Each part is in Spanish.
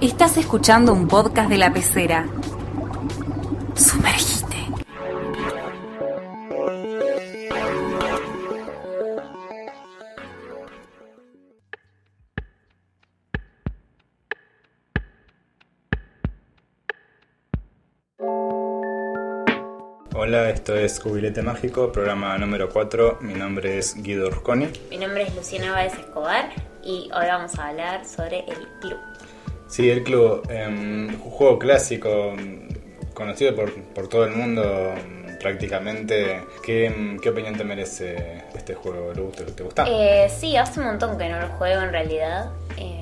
Estás escuchando un podcast de la pecera. Sumergite. Hola, esto es Cubilete Mágico, programa número 4. Mi nombre es Guido Rusconi. Mi nombre es Luciana Báez Escobar y hoy vamos a hablar sobre el club. Sí, el club, em, un juego clásico, mm, conocido por, por todo el mundo mm, prácticamente. ¿Qué, qué opinión te merece este juego? ¿Te gusta? ¿Te gusta? Eh, sí, hace un montón que no lo juego en realidad. Eh,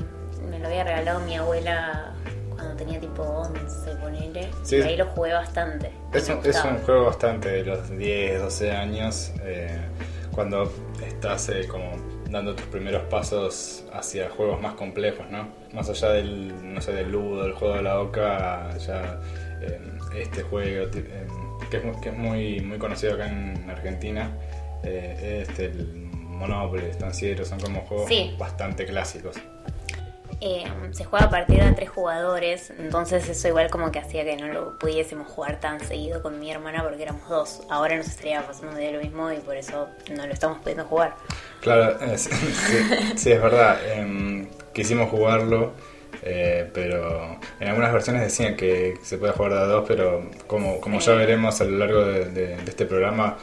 me lo había regalado mi abuela cuando tenía tipo 11, ponele. Sí. Y ahí lo jugué bastante. Es un, es un juego bastante de los 10, 12 años, eh, cuando estás eh, como dando tus primeros pasos hacia juegos más complejos, ¿no? Más allá del, no sé, del ludo, del juego de la oca, ya eh, este juego eh, que es, muy, que es muy, muy conocido acá en Argentina, eh, este, el Monopoly, Estanciero, son como juegos Sí. bastante clásicos. Eh, se juega a partir de tres jugadores, entonces eso igual como que hacía que no lo pudiésemos jugar tan seguido con mi hermana porque éramos dos. Ahora nos estaría pasando de lo mismo y por eso no lo estamos pudiendo jugar. Claro, es- sí, sí, es verdad. em, quisimos jugarlo, eh, pero en algunas versiones decían que se puede jugar de a dos, pero como, como ya veremos a lo largo de, de- de este programa,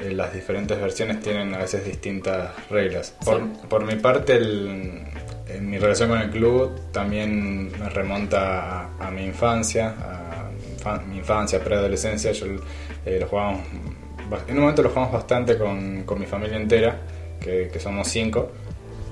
eh, las diferentes versiones tienen a veces distintas reglas. Por, por mi parte, el- en mi relación con el club también me remonta a, a mi infancia, a mi infa- mi infancia, preadolescencia. Yo eh, lo jugábamos, ba- en un momento lo jugamos bastante con, con mi familia entera, que, que somos cinco.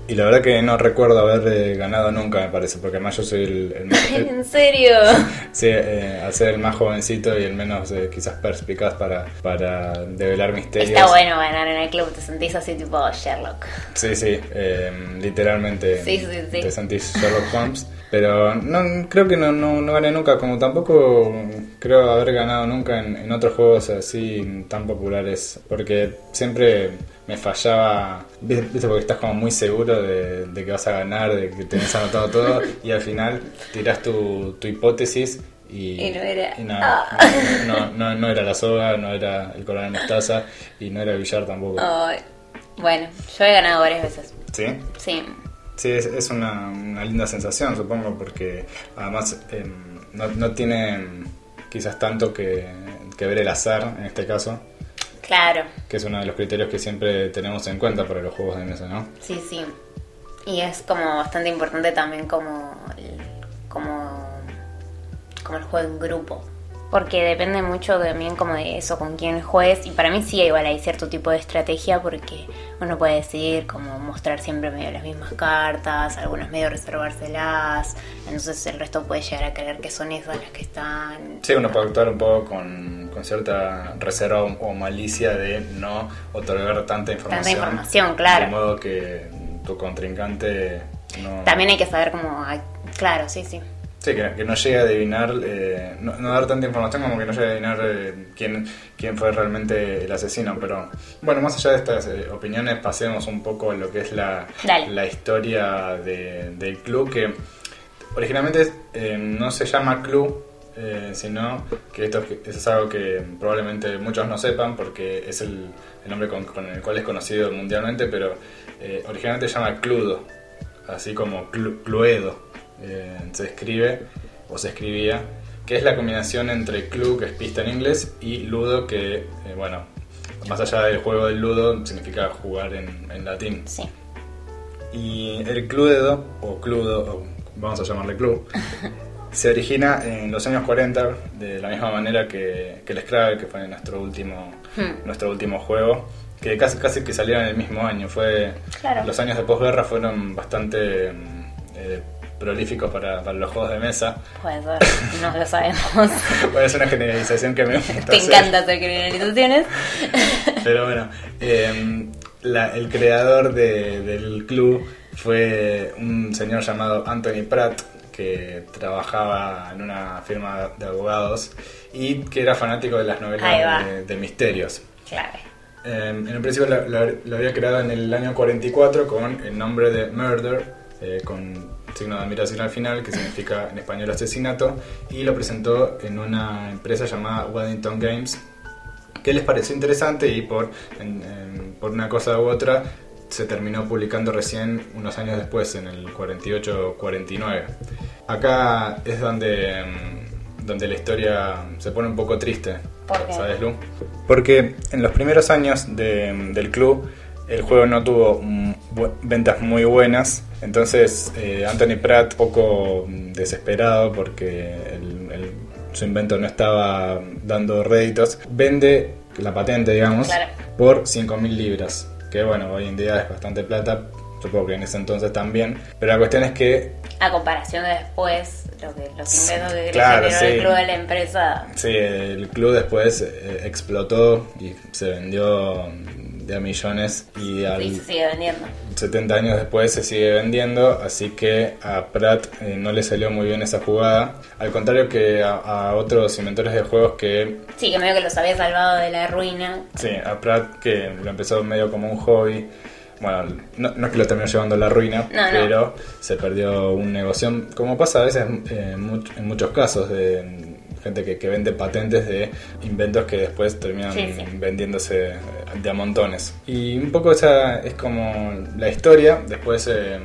Y la verdad que no recuerdo haber eh, ganado nunca, me parece, porque además yo soy el, el más- el- ¿En serio? sí, eh, al ser el más jovencito y el menos eh, quizás perspicaz para, para develar misterios. Está bueno ganar en el club, te sentís así tipo Sherlock. Sí, sí, eh, literalmente Sí, sí, sí. te sentís Sherlock Holmes. Pero no, creo que no, no, no gané nunca, como tampoco creo haber ganado nunca en, en otros juegos así tan populares, porque siempre me fallaba, viste, porque estás como muy seguro de, de que vas a ganar, de que tenés anotado todo, y al final tirás tu, tu hipótesis y, Y no era. y no, Ah. no, no, no era la soga, no era el coronel mostaza y no era el billar tampoco. Ay, bueno, yo he ganado varias veces. ¿Sí? Sí. Sí, es, es una, una linda sensación, supongo, porque además em, no, no tiene em, quizás tanto que, que ver el azar, en este caso, Claro, que es uno de los criterios que siempre tenemos en cuenta para los juegos de mesa, ¿no? sí, sí. Y es como bastante importante también como el, como, como el juego en grupo. Porque depende mucho también como de eso, con quién juegues. Y para mí sí, igual hay cierto tipo de estrategia porque uno puede decidir como mostrar siempre medio las mismas cartas, algunas medio reservárselas. Entonces el resto puede llegar a creer que son esas las que están. Sí, uno puede actuar un poco con, con cierta reserva o, malicia de no otorgar tanta información. Tanta información, claro. De modo que tu contrincante no... También hay que saber cómo... ay, Claro, sí, sí. Sí, que, que no llegue a adivinar, eh, no, no dar tanta información como que no llegue a adivinar eh, quién, quién fue realmente el asesino. Pero bueno, más allá de estas eh, opiniones, pasemos un poco a lo que es la, la historia de- del club, que originalmente no se llama club, eh, sino que esto es, eso es algo que probablemente muchos no sepan porque es el, el nombre con, con el cual es conocido mundialmente, pero eh, originalmente se llama Cludo, así como Clu- Cluedo eh, se escribe o se escribía, que es la combinación entre club, que es pista en inglés, y ludo, que, eh, bueno, más allá del juego del ludo, significa jugar en, en latín. Sí. Y el cluedo, o cludo, o vamos a llamarle club, se origina en los años 40, de la misma manera que, que el Scrabble, que fue nuestro último, Hmm. nuestro último juego, que casi, casi que salieron en el mismo año. Fue, Claro. Los años de posguerra fueron bastante eh, prolíficos para, para los juegos de mesa. Puede ser, no lo sabemos. Bueno, es una generalización que me gusta Te encanta hacer generalizaciones. Pero bueno, eh, la- el creador de- del club fue un señor llamado Anthony Pratt, que trabajaba en una firma de abogados y que era fanático de las novelas de, de misterios. Clave. Eh, en un principio lo, lo- lo había creado en el año 44 con el nombre de Murder, eh, con signo de admiración al final, que significa en español asesinato, y lo presentó en una empresa llamada Weddington Games, que les pareció interesante y por, en- en- por una cosa u otra se terminó publicando recién unos años después, en el 48-49. Acá es donde, mm, donde la historia se pone un poco triste. ¿sabes, Lu? Porque en los primeros años de- del club el juego no tuvo mm, ventas muy buenas, entonces eh, Anthony Pratt, poco mm, desesperado porque el- el- su invento no estaba dando réditos, vende la patente, digamos, Claro. por 5.000 libras, que bueno, hoy en día es bastante plata, supongo que en ese entonces también, pero la cuestión es que A comparación de después, lo que, los Sí, inventos que claro, generó el club de la empresa. Sí, el club después eh, explotó y se vendió de a millones y al Y se sigue vendiendo. 70 años después se sigue vendiendo, así que a Pratt eh, no le salió muy bien esa jugada. Al contrario que a, a otros inventores de juegos que, Sí, que medio que los había salvado de la ruina. sí, a Pratt que lo empezó medio como un hobby. Bueno, no, no es que lo terminó llevando a la ruina, No, no. pero se perdió un negocio, como pasa a veces eh, en, much- en muchos casos de gente que, que vende patentes de inventos que después terminan Sí, sí. vendiéndose eh, de a montones. Y un poco esa es como la historia. Después, eh,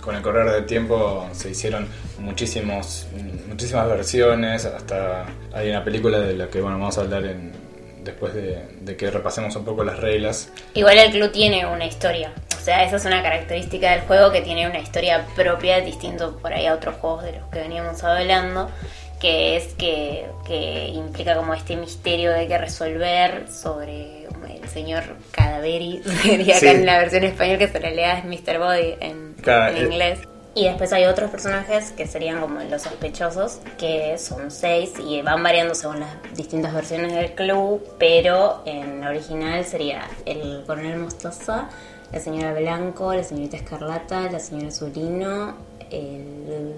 con el correr del tiempo, se hicieron muchísimos, muchísimas versiones. Hasta hay una película de la que bueno, vamos a hablar en, después de, de que repasemos un poco las reglas. Igual el club tiene una historia. O sea, esa es una característica del juego que tiene una historia propia, distinto por ahí a otros juegos de los que veníamos hablando, que es que, que implica como este misterio de que resolver sobre el señor Cadaveri, sería Sí. acá en la versión española que en realidad es Mr. Body en, en eh. inglés. Y después hay otros personajes que serían como los sospechosos, que son seis y van variando según las distintas versiones del club, pero en la original sería el coronel Mostaza, la señora Blanco, la señorita Escarlata, la señora Zulino, el,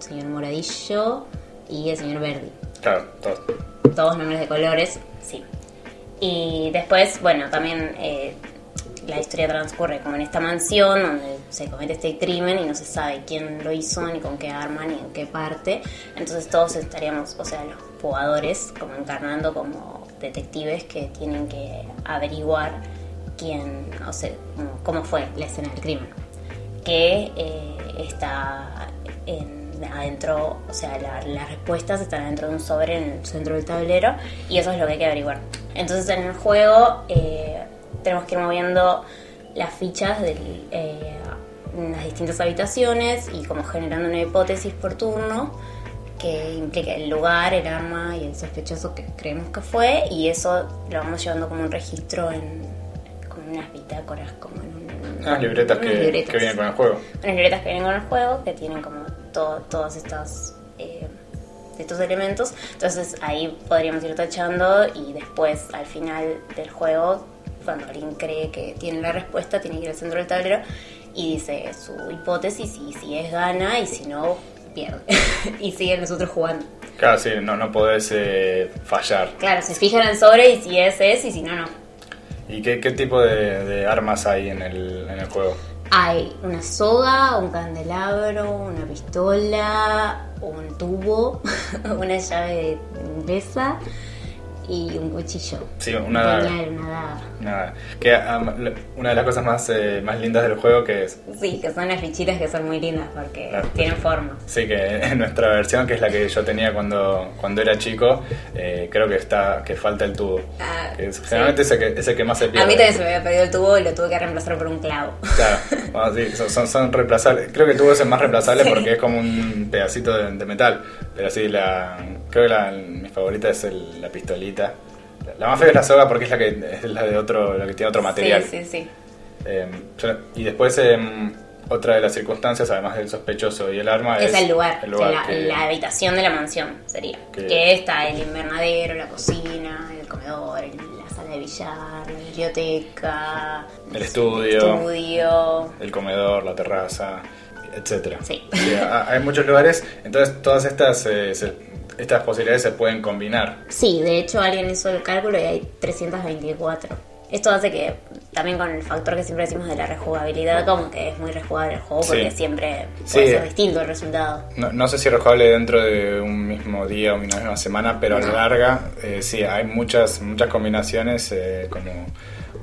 señor Moradillo y el señor Verdi Claro, todos. todos nombres de colores, sí. Y después, bueno, también eh, la historia transcurre como en esta mansión donde se comete este crimen y no se sabe quién lo hizo, ni con qué arma, ni en qué parte. Entonces todos estaríamos, o sea, los jugadores, como encarnando como detectives que tienen que averiguar quién, o sea, cómo- fue la escena del crimen. Que eh, está en- adentro, o sea, la- las respuestas están adentro de un sobre en el centro del tablero y eso es lo que hay que averiguar. Entonces en el juego eh, tenemos que ir moviendo las fichas del, eh, las distintas habitaciones y como generando una hipótesis por turno que implica el lugar, el arma y el sospechoso que creemos que fue y eso lo vamos llevando como un registro en como unas bitácoras, como en un- Unas libretas unas que, libretas. que vienen con el juego. Unas libretas que vienen con el juego, que tienen como todo, todos estos, eh, estos elementos. Entonces ahí podríamos ir tachando y después al final del juego, cuando alguien cree que tiene la respuesta, tiene que ir al centro del tablero y dice su hipótesis y si es gana y si no, pierde. y siguen los otros jugando. Claro, sí, no, no podés eh, fallar. Claro, se fijan en sobre y si es es y si no, no. ¿Y qué, qué tipo de, de armas hay en el, en el juego? Hay una soga, un candelabro, una pistola, un tubo, una llave inglesa y un cuchillo. Sí, un una daga. una daga. Nada, que le- una de las cosas más, eh, más lindas del juego que es, Sí, que son las fichitas que son muy lindas porque Claro. tienen forma. sí, que en nuestra versión, que es la que yo tenía cuando, cuando era chico, eh, creo que está que falta el tubo. Ah, Que es- sí. generalmente es el que, es el que más se pierde. A mí también se me había perdido el tubo y lo tuve que reemplazar por un clavo. Claro, bueno, sí, son, son, son reemplazables. Creo que el tubo es el más reemplazable porque es como un pedacito de, de metal. Pero sí, la, creo que la, mi favorita es el- la pistolita. La, más fea es la soga porque es la que es la de otro, la que tiene otro material. Sí, sí, sí. Eh, yo- y después em, otra de las circunstancias, además del sospechoso y el arma, Es, es, el lugar, el la, que- la habitación de la mansión sería. Que- Que está el invernadero, la cocina, el comedor, el- la sala de billar, la biblioteca, El estudio. estudio. el comedor, la terraza, etcétera. Sí. ha- hay muchos lugares, entonces todas estas eh, se- estas posibilidades se pueden combinar. Sí, de hecho alguien hizo el cálculo y hay 324 esto hace que también con el factor que siempre decimos de la rejugabilidad, como que es muy rejugable el juego porque Sí. siempre Sí. puede ser distinto el resultado. No, no sé si rejugable dentro de un mismo día o una misma semana, pero a la larga eh, sí, hay muchas, muchas combinaciones, eh, como,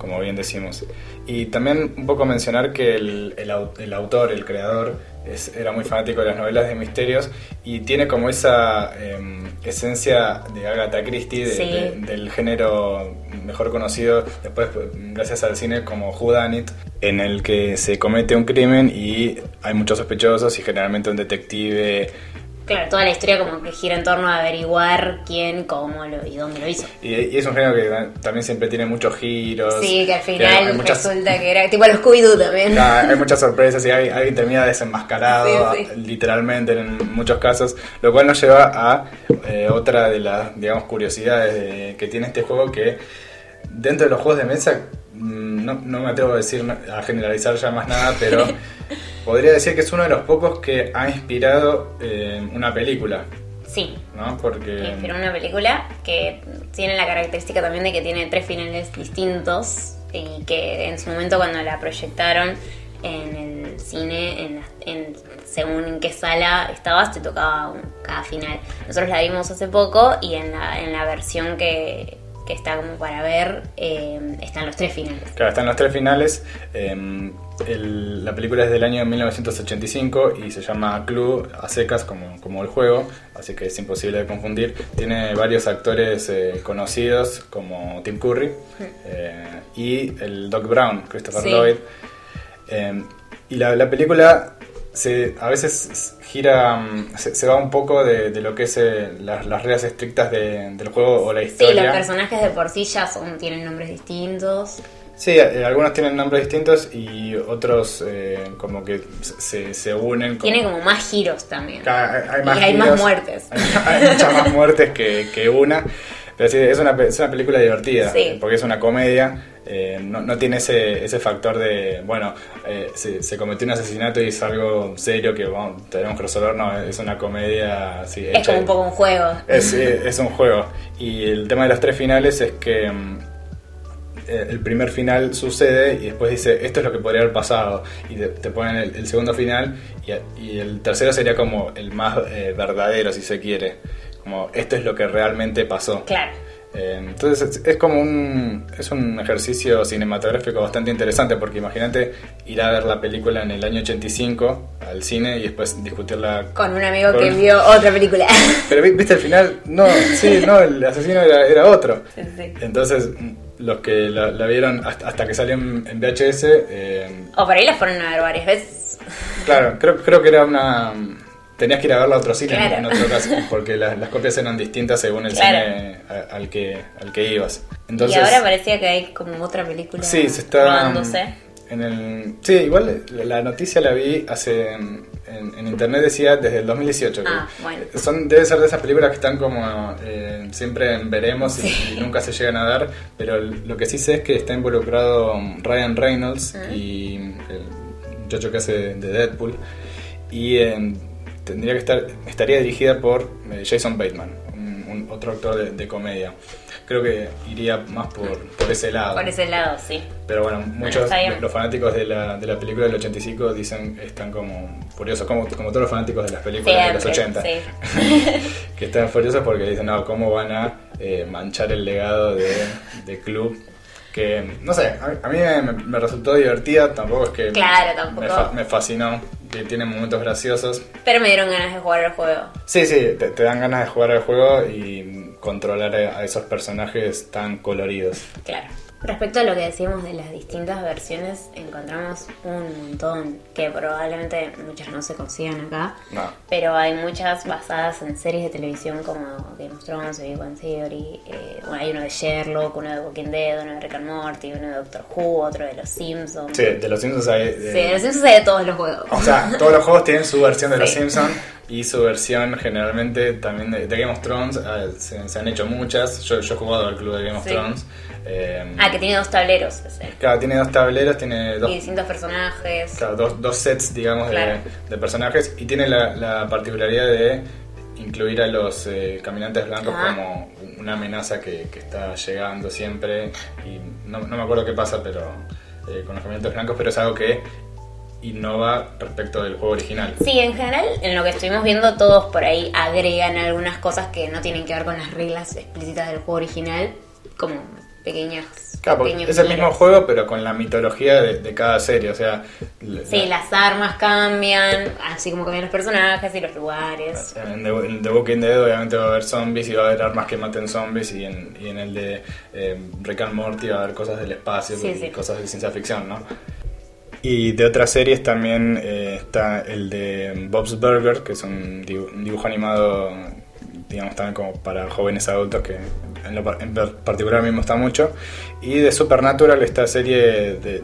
como bien decimos. Y también un poco mencionar que el, el el autor, el creador, es- era muy fanático de las novelas de misterios y tiene como esa em, esencia de Agatha Christie, de- Sí. de- del género mejor conocido después gracias al cine como Whodunit, en el que se comete un crimen y hay muchos sospechosos y generalmente un detective Claro, toda la historia como que gira en torno a averiguar quién, cómo lo, y dónde lo hizo. y, y es un género que ta- también siempre tiene muchos giros. Sí, que al final hay muchas, resulta que era tipo los Scooby-Doo también. Ah, hay muchas sorpresas y hay- alguien termina desenmascarado, Sí, sí. literalmente en muchos casos, lo cual nos lleva a eh, otra de las, digamos, curiosidades de- que tiene este juego que dentro de los juegos de mesa, no, no me atrevo a decir, a generalizar ya más nada, pero podría decir que es uno de los pocos que ha inspirado eh, una película, Sí, ¿no? Porque... inspiró una película que tiene la característica también de que tiene tres finales distintos y que en su momento cuando la proyectaron en el cine, en, en- según en qué sala estabas, te tocaba un- cada final. Nosotros la vimos hace poco y en la, en la versión que, que está como para ver eh, están los tres finales. Claro, están los tres finales. eh, el- la película es del año 1985 y se llama Clue a secas como, como el juego, así que es imposible de confundir. Tiene varios actores eh, conocidos como Tim Curry eh, y el Doc Brown, Christopher Sí. Lloyd. Eh, y la, la película se, a veces gira, mm, se, se va un poco de, de lo que es eh, las, las reglas estrictas de- del juego o la Sí, historia. los personajes de por sí ya son, tienen nombres distintos. Sí, eh, algunos tienen nombres distintos y otros eh, como que se, se unen. como- Tiene como más giros también. Hay más y hay más muertes. Hay, hay muchas más muertes que, que una. Pero sí, es una, es una película divertida, Sí. eh, porque es una comedia. eh, no, no tiene ese, ese factor de, bueno, eh, se, se cometió un asesinato y es algo serio que vamos, tenemos que resolver. No, es una comedia así. Es como un poco un juego. Es, es un juego. Y el tema de los tres finales es que mm, el primer final sucede y después dice esto es lo que podría haber pasado y te, te ponen el, el segundo final y, y el tercero sería como el más eh, verdadero si se quiere como esto es lo que realmente pasó Claro. Eh, entonces es, es como un es un ejercicio cinematográfico bastante interesante porque imagínate ir a ver la película en el año 85 al cine y después discutirla Con un amigo con- que vio otra película. pero vi- viste al final, no, sí, no, el asesino era, era otro. Sí, sí. Entonces, los que la, la vieron hasta, hasta que salió en, en VHS, eh, O por ahí la fueron a ver varias veces. claro, creo, creo que era una... Tenías que ir a verla a otro cine en- Claro. en otro caso, porque las, las copias eran distintas según el Claro. cine a- al que, al que ibas. Entonces, y ahora parecía que hay como otra película Sí, se está. En el, sí, igual la, noticia la vi hace. En, en internet decía desde el 2018. que Ah, bueno. Son, debe ser de esas películas que están como eh, siempre en veremos y- Sí. y, nunca se llegan a dar. Pero lo que sí sé es que está involucrado Ryan Reynolds y el muchacho que hace de Deadpool. Y tendría que estar. Estaría dirigida por eh, Jason Bateman, un, un- otro actor de, de comedia. Creo que iría más por, por ese lado. Por ese lado, sí. Pero bueno, muchos los fanáticos de la, de la película del 85 dicen están como furiosos, como, como todos los fanáticos de las películas de los Siempre, 80, sí. que están furiosos porque dicen, no, ¿cómo van a eh, manchar el legado de, de Club? Que, no sé, a, a mí me, me resultó divertida, tampoco es que Claro, tampoco. Me, fa- me fascinó, que tiene momentos graciosos. Pero me dieron ganas de jugar al juego. Sí, sí, te, te dan ganas de jugar al juego y controlar a esos personajes tan coloridos. Claro. Respecto a lo que decíamos de las distintas versiones, encontramos un montón que probablemente muchas no se consigan acá. No. Pero hay muchas basadas en series de televisión como Game of Thrones, Big Bang Theory. eh, bueno, hay uno de Sherlock, uno de Walking Dead, uno de Rick and Morty, uno de Doctor Who, otro de Los Simpsons. Sí, de los Simpsons hay... Sí, de- de Los Simpsons hay de todos los juegos. O sea, todos los juegos tienen su versión de Los. Simpsons y su versión generalmente también de, de Game of Thrones. ah, se, se han hecho muchas. Yo, yo he jugado al club de Game of Sí. Thrones. Eh, Ah, que tiene dos tableros ese. Claro, tiene dos tableros, tiene dos, Y distintos personajes. claro, dos, dos sets, digamos, de- personajes y tiene la, la particularidad de incluir a los eh, caminantes blancos Ah. como una amenaza que, que está llegando siempre y no, no me acuerdo qué pasa, pero eh, con los caminantes blancos, pero es algo que innova respecto del juego original. Sí, en general, en lo que estuvimos viendo, todos por ahí agregan algunas cosas que no tienen que ver con las reglas explícitas del juego original, como pequeñas. Claro, es el mismo juego, pero con la mitología de, de cada serie, o sea... la- Sí, las armas cambian, así como cambian los personajes y los lugares. En The, en The Walking Dead obviamente va a haber zombies y va a haber armas que maten zombies y en, y en el de eh, Rick and Morty va a haber cosas del espacio Sí, y sí. cosas de ciencia ficción, ¿no? Y de otras series también eh, está el de Bob's Burger, que es un dibujo animado, digamos, también como para jóvenes adultos, que en, lo en par- particular a mí me gusta mucho. Y de Supernatural, esta serie de...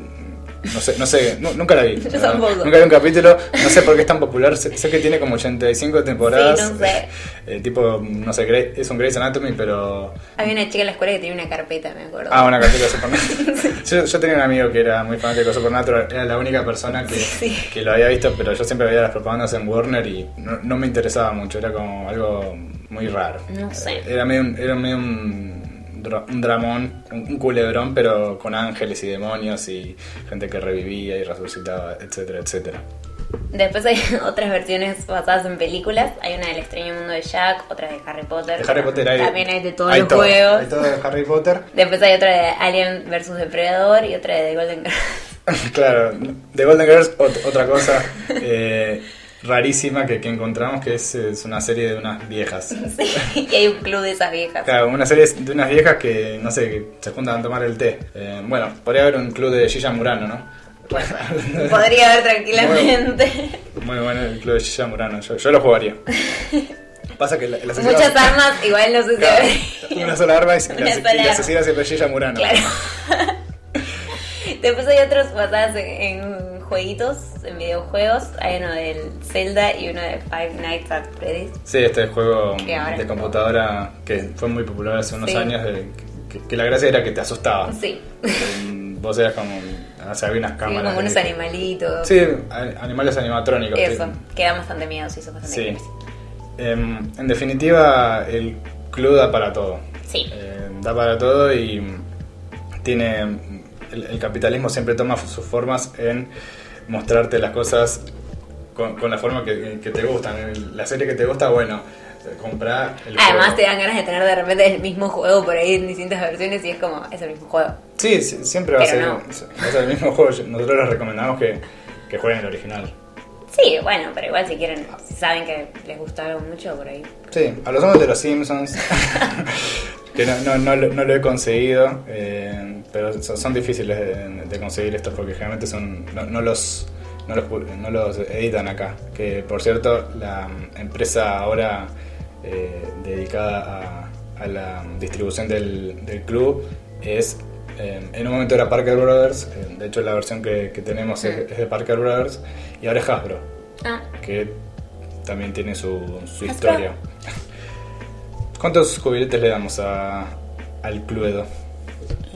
No sé, no sé, nu- nunca la vi. Yo tampoco. Nunca vi un capítulo, no sé por qué es tan popular. Sé, sé que tiene como 85 temporadas. Sí, no sé. Eh, tipo, no sé, es un Grey's Anatomy, pero. Había una chica en la escuela que tenía una carpeta, me acuerdo. Ah, una carpeta de Supernatural. yo, yo tenía un amigo que era muy fanático de Supernatural, era la única persona que, Sí. que lo había visto, pero yo siempre veía las propagandas en Warner y no, no me interesaba mucho, era como algo muy raro. No sé. Era medio, era medio un, un dramón, un, un culebrón, pero con ángeles y demonios y gente que revivía y resucitaba, etcétera, etcétera. Después hay otras versiones basadas en películas. Hay una del extraño mundo de Jack, otra de Harry Potter. De Harry Potter hay. También hay de todos hay los todo, juegos. Hay todo de Harry Potter. Después hay otra de Alien vs Depredador y otra de The Golden Girls. claro, The Golden Girls, ot- otra cosa eh, rarísima que, que encontramos que es, es una serie de unas viejas. Sí, y hay un club de esas viejas. Claro, una serie de unas viejas que, no sé, que se juntan a tomar el té. Eh, bueno, podría haber un club de Gilla Murano, ¿no? Bueno, podría haber tranquilamente. Muy bueno el club de Gilla Murano, yo, yo lo jugaría. Pasa que la, la asesina- Muchas armas, igual no sé si Claro, una sola arma y, la, y la asesina siempre Gilla Murano. Claro. Después hay otros basados en, en jueguitos, en videojuegos. Hay uno del Zelda y uno de Five Nights at Freddy's. Sí, este juego Que de computadora que fue muy popular hace unos Sí. años, de- que, que la gracia era que te asustaba. Sí. Vos eras como, o sea, había unas Sí, cámaras. como unos animalitos. Sí, animales animatrónicos. Eso, sí. que da bastante miedo, sí, bastante Sí. creepy. Em, en definitiva, el club da para todo. Sí. Eh, da para todo y tiene. El, el capitalismo siempre toma sus formas en mostrarte las cosas con, con la forma que, que te gustan. La serie que te gusta, bueno, comprar el Además juego. te dan ganas de tener de repente el mismo juego por ahí en distintas versiones y es como, es el mismo juego. Sí, sí, siempre va a, ser, no. va a ser el mismo juego. Nosotros les recomendamos que, que jueguen el original. Sí, bueno, pero igual si quieren, si saben que les gusta algo mucho por ahí. Sí, a los ojos de los Simpsons, que no, no, no, lo, no lo he conseguido, eh, pero son, son difíciles de, de conseguir estos porque generalmente son no, los, no, los, no los editan acá. Que por cierto, la mm, empresa ahora eh, dedicada a, a la distribución del, del club es... eh, en un momento era Parker Brothers, de hecho la versión que, que tenemos es, es de Parker Brothers, y ahora es Hasbro Ah, que también tiene su, su historia. ¿Cuántos jubiletes le damos a, al Cluedo?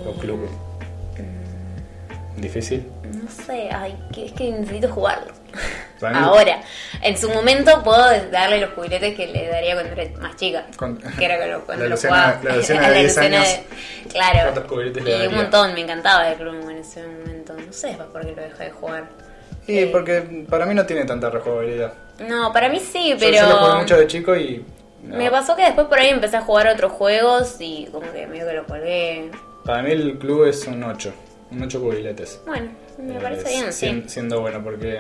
O club. ¿Difícil? no sé, ay, que, es que necesito jugarlo. Ahora, en su momento puedo darle los juguetes que le daría cuando era más chica. Con- que era cuando, cuando la lo jugaba. la Luciana A de la 10 Luciana años. de- Claro. ¿Cuántos le daría? un montón, me encantaba el club en ese momento. No sé por qué lo dejé de jugar. Sí, Eh, porque para mí no tiene tanta rejugabilidad. No, para mí sí, Yo- pero... Yo, lo jugué mucho de chico y... no. Me pasó que después por ahí empecé a jugar otros juegos y como que medio que lo colgué. Para mí el club es un 8. Un 8 jubiletes. Bueno, me Eh, parece bien, sí. Siendo bueno, porque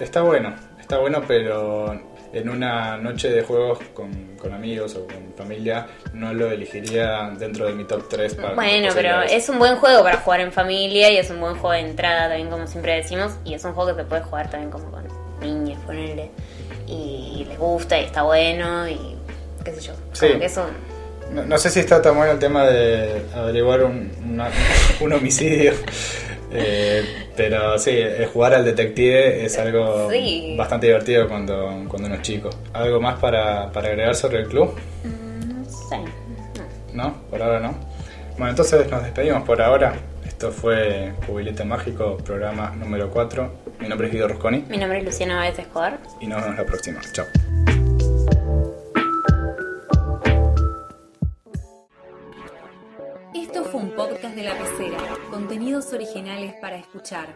está bueno, está bueno, pero en una noche de juegos con, con amigos o con familia no lo elegiría dentro de mi top 3 para Bueno, pero es un buen juego para jugar en familia y es un buen juego de entrada también, como siempre decimos. Y es un juego que se puede jugar también como con niños, ponerle. Les gusta y está bueno y qué sé yo. Sí. Como que es un... No, no sé si está tan bueno el tema de averiguar un, una- un homicidio. eh, pero sí, el jugar al detective es algo Sí. bastante divertido cuando, cuando uno es chico. ¿Algo más para, para agregar sobre el club? No sé. no. ¿No? Por ahora no. Bueno, entonces nos despedimos por ahora. Esto fue Jubilete Mágico, programa número 4. Mi nombre es Guido Rusconi Mi nombre es Luciana Báez Escobar. y nos vemos la próxima. Chao. Esto fue un podcast de la pecera. Contenidos originales para escuchar